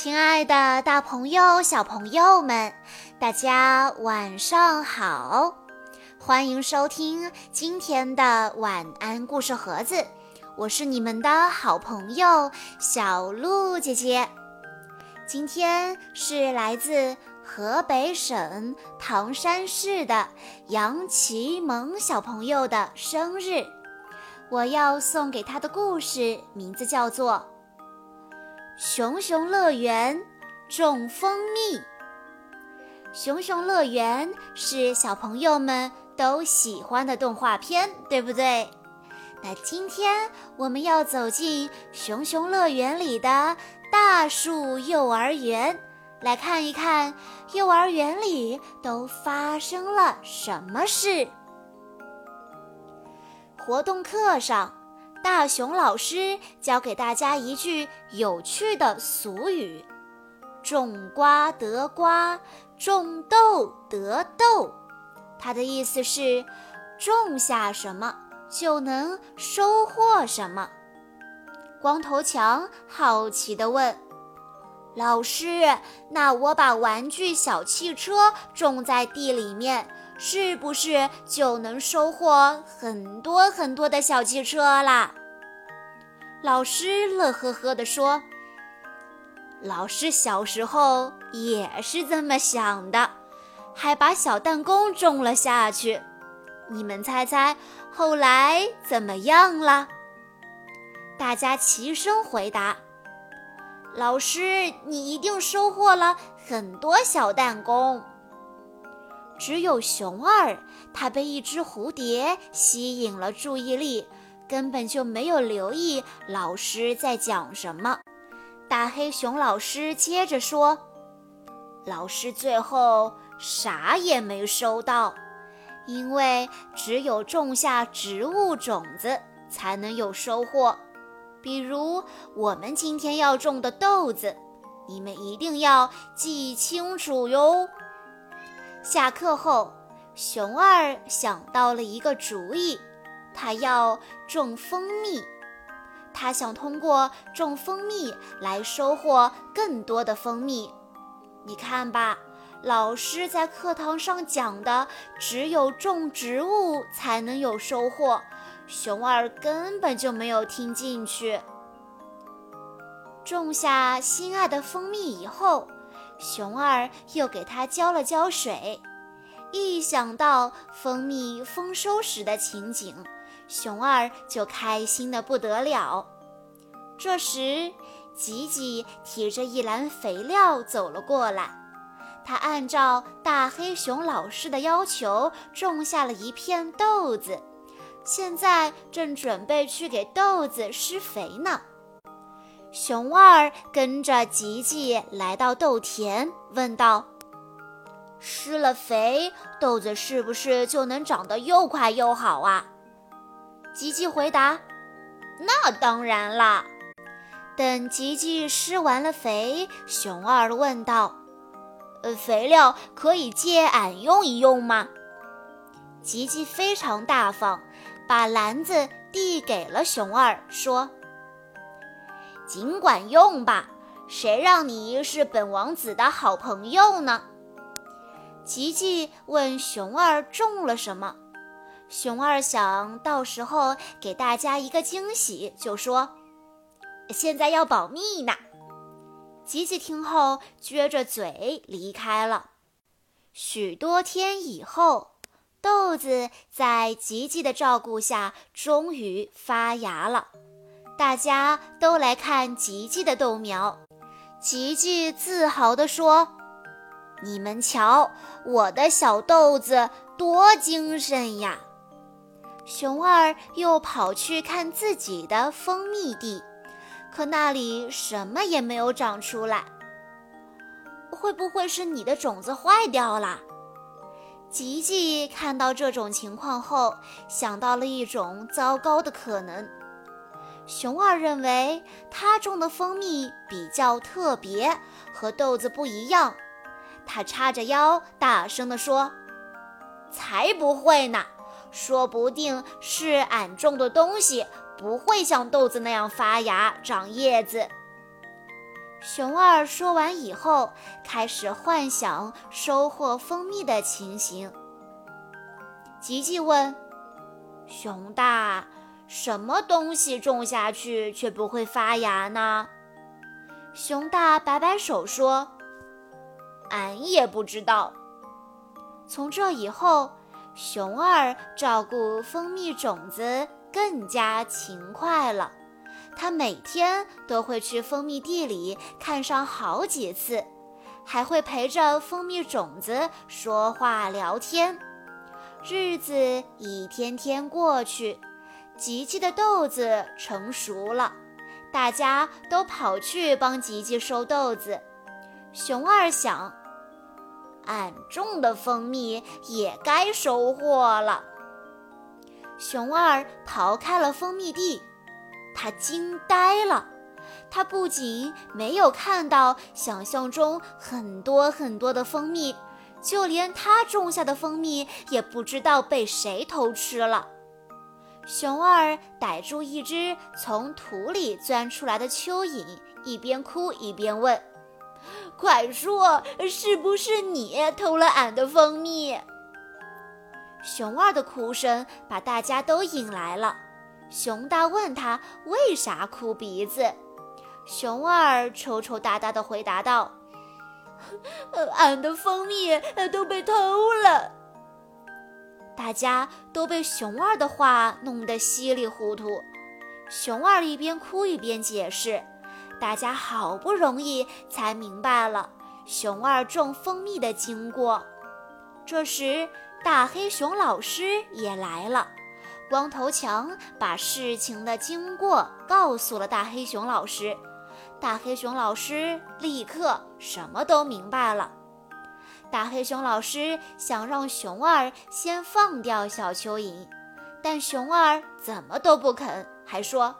亲爱的，大朋友、小朋友们，大家晚上好！欢迎收听今天的晚安故事盒子，我是你们的好朋友小鹿姐姐。今天是来自河北省唐山市的杨奇萌小朋友的生日，我要送给他的故事名字叫做。熊熊乐园种蜂蜜。熊熊乐园是小朋友们都喜欢的动画片，对不对？那今天我们要走进熊熊乐园里的大树幼儿园，来看一看幼儿园里都发生了什么事。活动课上。大熊老师教给大家一句有趣的俗语：“种瓜得瓜，种豆得豆。”它的意思是，种下什么就能收获什么。光头强好奇地问：“老师，那我把玩具小汽车种在地里面？”是不是就能收获很多很多的小汽车啦？老师乐呵呵地说：“老师小时候也是这么想的，还把小弹弓种了下去。你们猜猜后来怎么样了？”大家齐声回答：“老师，你一定收获了很多小弹弓。”只有熊二，他被一只蝴蝶吸引了注意力，根本就没有留意老师在讲什么。大黑熊老师接着说：“老师最后啥也没收到，因为只有种下植物种子才能有收获。比如我们今天要种的豆子，你们一定要记清楚哟。”下课后，熊二想到了一个主意，他要种蜂蜜。他想通过种蜂蜜来收获更多的蜂蜜。你看吧，老师在课堂上讲的只有种植物才能有收获，熊二根本就没有听进去。种下心爱的蜂蜜以后。熊二又给它浇了浇水，一想到蜂蜜丰收时的情景，熊二就开心的不得了。这时，吉吉提着一篮肥料走了过来，他按照大黑熊老师的要求种下了一片豆子，现在正准备去给豆子施肥呢。熊二跟着吉吉来到豆田，问道：“施了肥，豆子是不是就能长得又快又好啊？”吉吉回答：“那当然啦。”等吉吉施完了肥，熊二问道：“呃，肥料可以借俺用一用吗？”吉吉非常大方，把篮子递给了熊二，说。尽管用吧，谁让你是本王子的好朋友呢？吉吉问熊二种了什么，熊二想到时候给大家一个惊喜，就说：“现在要保密呢。”吉吉听后撅着嘴离开了。许多天以后，豆子在吉吉的照顾下终于发芽了。大家都来看吉吉的豆苗，吉吉自豪地说：“你们瞧，我的小豆子多精神呀！”熊二又跑去看自己的蜂蜜地，可那里什么也没有长出来。会不会是你的种子坏掉了？吉吉看到这种情况后，想到了一种糟糕的可能。熊二认为他种的蜂蜜比较特别，和豆子不一样。他叉着腰，大声地说：“才不会呢！说不定是俺种的东西不会像豆子那样发芽、长叶子。”熊二说完以后，开始幻想收获蜂蜜的情形。吉吉问：“熊大，什么东西种下去却不会发芽呢？”熊大摆摆手说：“俺也不知道。”从这以后，熊二照顾蜂蜜种子更加勤快了。他每天都会去蜂蜜地里看上好几次，还会陪着蜂蜜种子说话聊天。日子一天天过去，吉吉的豆子成熟了，大家都跑去帮吉吉收豆子。熊二想，俺种的蜂蜜也该收获了。熊二刨开了蜂蜜地。他惊呆了，他不仅没有看到想象中很多很多的蜂蜜，就连他种下的蜂蜜也不知道被谁偷吃了。熊二逮住一只从土里钻出来的蚯蚓，一边哭一边问：“快说，是不是你偷了俺的蜂蜜？”熊二的哭声把大家都引来了。熊大问他为啥哭鼻子，熊二抽抽搭搭地回答道：“俺的蜂蜜都被偷了。”大家都被熊二的话弄得稀里糊涂。熊二一边哭一边解释，大家好不容易才明白了熊二种蜂蜜的经过。这时，大黑熊老师也来了。光头强把事情的经过告诉了大黑熊老师，大黑熊老师立刻什么都明白了。大黑熊老师想让熊二先放掉小蚯蚓，但熊二怎么都不肯，还说：“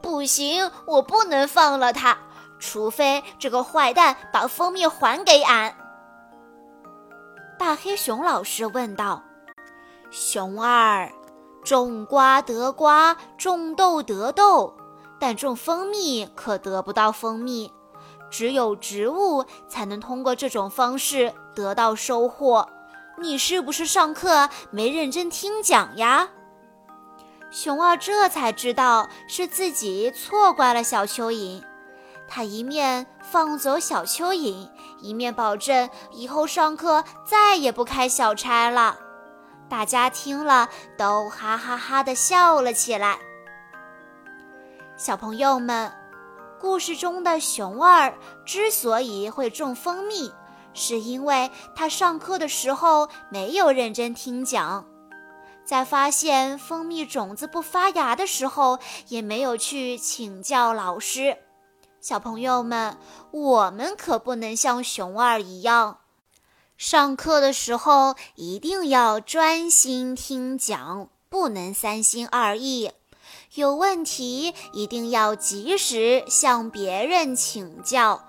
不行，我不能放了它，除非这个坏蛋把蜂蜜还给俺。”大黑熊老师问道：“熊二。”种瓜得瓜，种豆得豆，但种蜂蜜可得不到蜂蜜。只有植物才能通过这种方式得到收获。你是不是上课没认真听讲呀？熊二这才知道是自己错怪了小蚯蚓。他一面放走小蚯蚓，一面保证以后上课再也不开小差了。大家听了都哈哈哈的笑了起来。小朋友们，故事中的熊二之所以会种蜂蜜，是因为他上课的时候没有认真听讲，在发现蜂蜜种子不发芽的时候，也没有去请教老师。小朋友们，我们可不能像熊二一样。上课的时候一定要专心听讲，不能三心二意。有问题一定要及时向别人请教。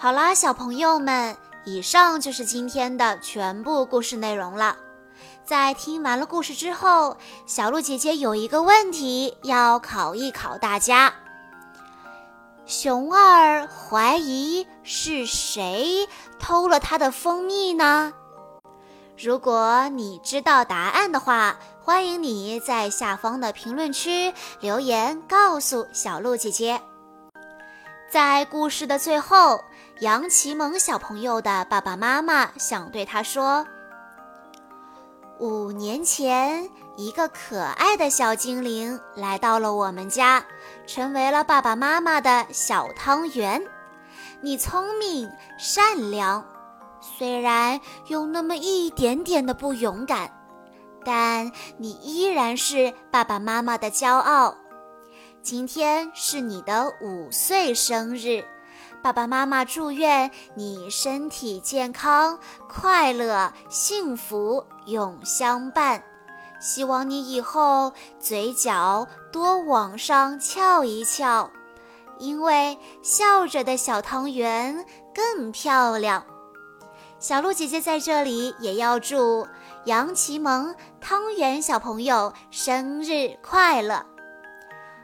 好啦，小朋友们，以上就是今天的全部故事内容了。在听完了故事之后，小鹿姐姐有一个问题要考一考大家。熊二怀疑是谁偷了他的蜂蜜呢？如果你知道答案的话，欢迎你在下方的评论区留言告诉小鹿姐姐。在故事的最后，杨奇萌小朋友的爸爸妈妈想对他说：五年前。一个可爱的小精灵来到了我们家，成为了爸爸妈妈的小汤圆。你聪明善良，虽然有那么一点点的不勇敢，但你依然是爸爸妈妈的骄傲。今天是你的五岁生日，爸爸妈妈祝愿你身体健康、快乐、幸福永相伴。希望你以后嘴角多往上翘一翘，因为笑着的小汤圆更漂亮。小鹿姐姐在这里也要祝杨奇萌汤圆小朋友生日快乐！